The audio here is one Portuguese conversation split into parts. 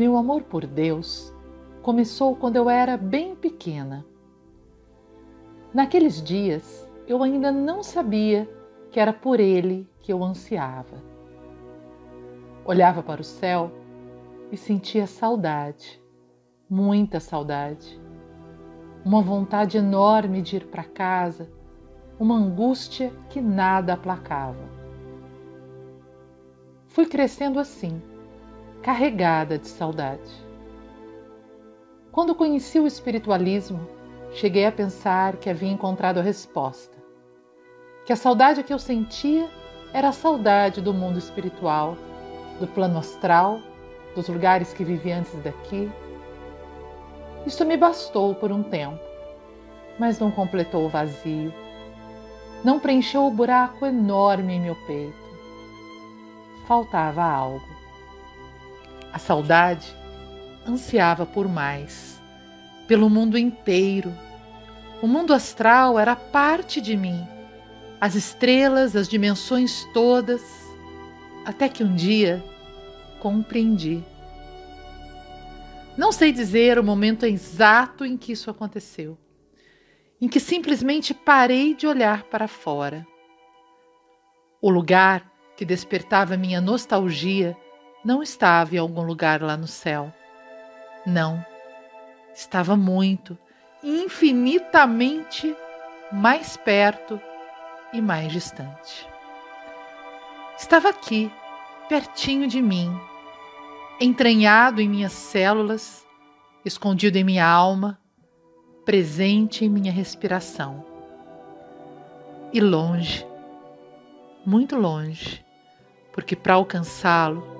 Meu amor por Deus começou quando eu era bem pequena. Naqueles dias, eu ainda não sabia que era por Ele que eu ansiava. Olhava para o céu e sentia saudade, muita saudade. Uma vontade enorme de ir para casa, uma angústia que nada aplacava. Fui crescendo assim, carregada de saudade. Quando conheci o espiritualismo, cheguei a pensar que havia encontrado a resposta. Que a saudade que eu sentia era a saudade do mundo espiritual, do plano astral, dos lugares que vivi antes daqui. Isto me bastou por um tempo, mas não completou o vazio, não preencheu o buraco enorme em meu peito. Faltava algo. A saudade ansiava por mais, pelo mundo inteiro. O mundo astral era parte de mim, as estrelas, as dimensões todas, até que um dia compreendi. Não sei dizer o momento exato em que isso aconteceu, em que simplesmente parei de olhar para fora. O lugar que despertava minha nostalgia não estava em algum lugar lá no céu. Não, estava muito, infinitamente mais perto e mais distante. Estava aqui, pertinho de mim, entranhado em minhas células, escondido em minha alma, presente em minha respiração. E longe, muito longe, porque para alcançá-lo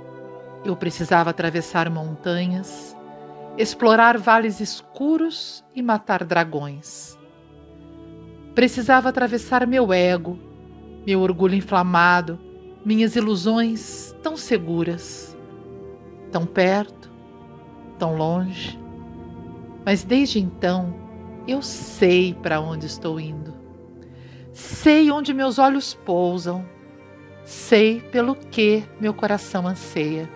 eu precisava atravessar montanhas, explorar vales escuros e matar dragões. Precisava atravessar meu ego, meu orgulho inflamado, minhas ilusões tão seguras, tão perto, tão longe. Mas desde então eu sei para onde estou indo. Sei onde meus olhos pousam. Sei pelo que meu coração anseia.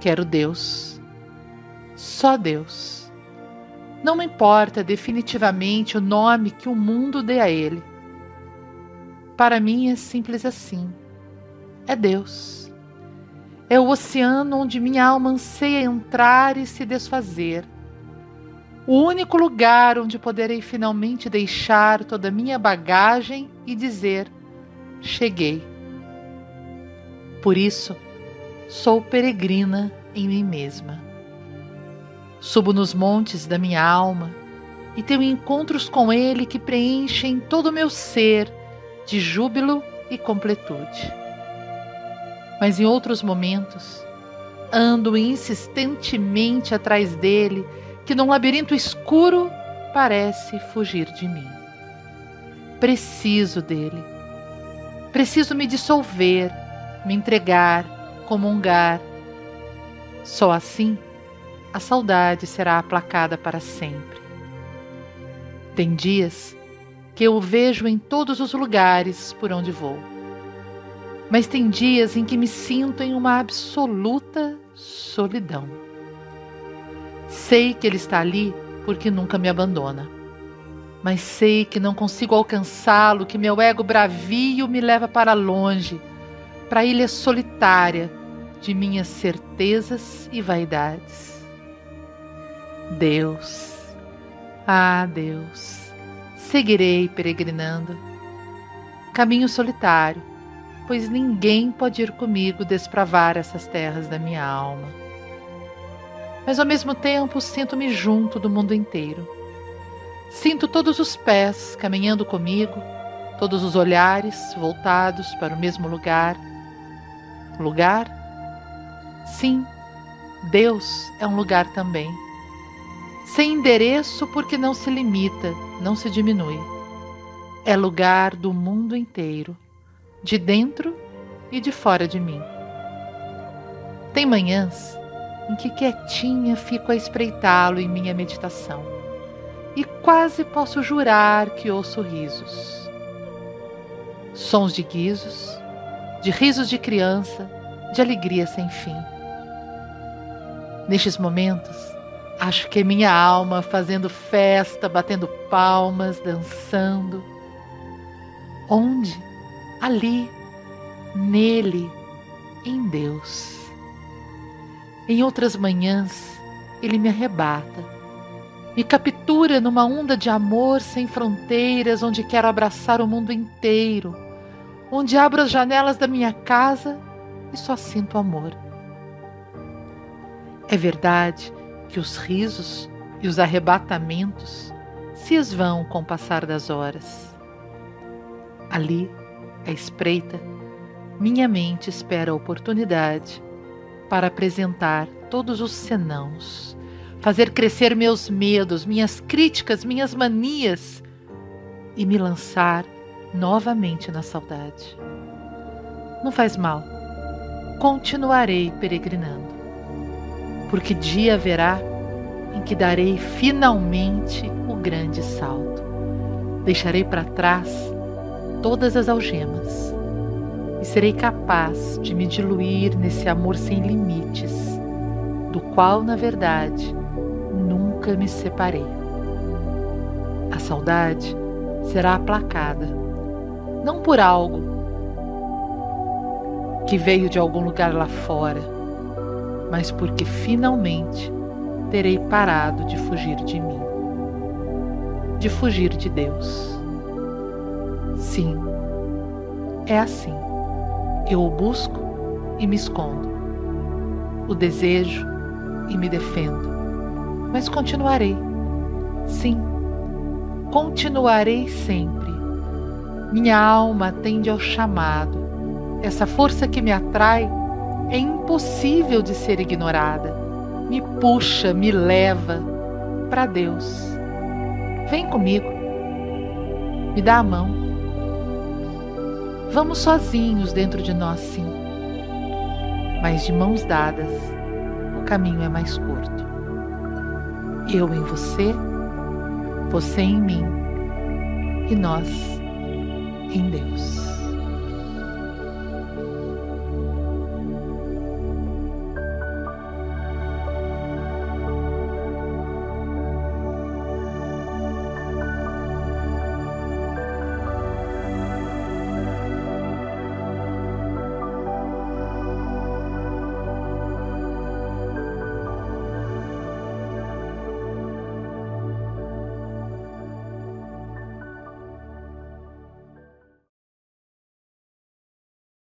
Quero Deus. Só Deus. Não me importa definitivamente o nome que o mundo dê a ele. Para mim é simples assim. É Deus. É o oceano onde minha alma anseia entrar e se desfazer. O único lugar onde poderei finalmente deixar toda a minha bagagem e dizer: cheguei. Por isso, sou peregrina em mim mesma. Subo nos montes da minha alma e tenho encontros com Ele que preenchem todo o meu ser de júbilo e completude. Mas em outros momentos, ando insistentemente atrás dele, que num labirinto escuro parece fugir de mim. Preciso dele. Preciso me dissolver, me entregar, comungar. Só assim a saudade será aplacada para sempre. Tem dias que eu o vejo em todos os lugares por onde vou. Mas tem dias em que me sinto em uma absoluta solidão. Sei que ele está ali porque nunca me abandona. Mas sei que não consigo alcançá-lo, que meu ego bravio me leva para longe, para ilha solitária de minhas certezas e vaidades. Deus, ah Deus, seguirei peregrinando. Caminho solitário, pois ninguém pode ir comigo despravar essas terras da minha alma. Mas ao mesmo tempo sinto-me junto do mundo inteiro. Sinto todos os pés caminhando comigo, todos os olhares voltados para o mesmo lugar. Lugar? Sim, Deus é um lugar também sem endereço porque não se limita, não se diminui. É lugar do mundo inteiro, de dentro e de fora de mim. Tem manhãs em que quietinha fico a espreitá-lo em minha meditação e quase posso jurar que ouço risos. Sons de guizos, de risos de criança, de alegria sem fim. Nestes momentos, acho que é minha alma fazendo festa, batendo palmas, dançando. Onde? Ali, nele, em Deus. Em outras manhãs, ele me arrebata, me captura numa onda de amor sem fronteiras, onde quero abraçar o mundo inteiro, onde abro as janelas da minha casa e só sinto amor. É verdade que os risos e os arrebatamentos se esvão com o passar das horas. Ali, à espreita, minha mente espera a oportunidade para apresentar todos os senãos, fazer crescer meus medos, minhas críticas, minhas manias e me lançar novamente na saudade. Não faz mal, continuarei peregrinando porque dia haverá em que darei finalmente o grande salto. Deixarei para trás todas as algemas e serei capaz de me diluir nesse amor sem limites, do qual, na verdade, nunca me separei. A saudade será aplacada, não por algo que veio de algum lugar lá fora mas porque finalmente terei parado de fugir de mim, de fugir de Deus. Sim, é assim. Eu o busco e me escondo, o desejo e me defendo, mas continuarei. Sim, continuarei sempre. Minha alma atende ao chamado, essa força que me atrai é impossível de ser ignorada. Me puxa, me leva para Deus. Vem comigo. Me dá a mão. Vamos sozinhos dentro de nós, sim. Mas de mãos dadas, o caminho é mais curto. Eu em você, você em mim e nós em Deus.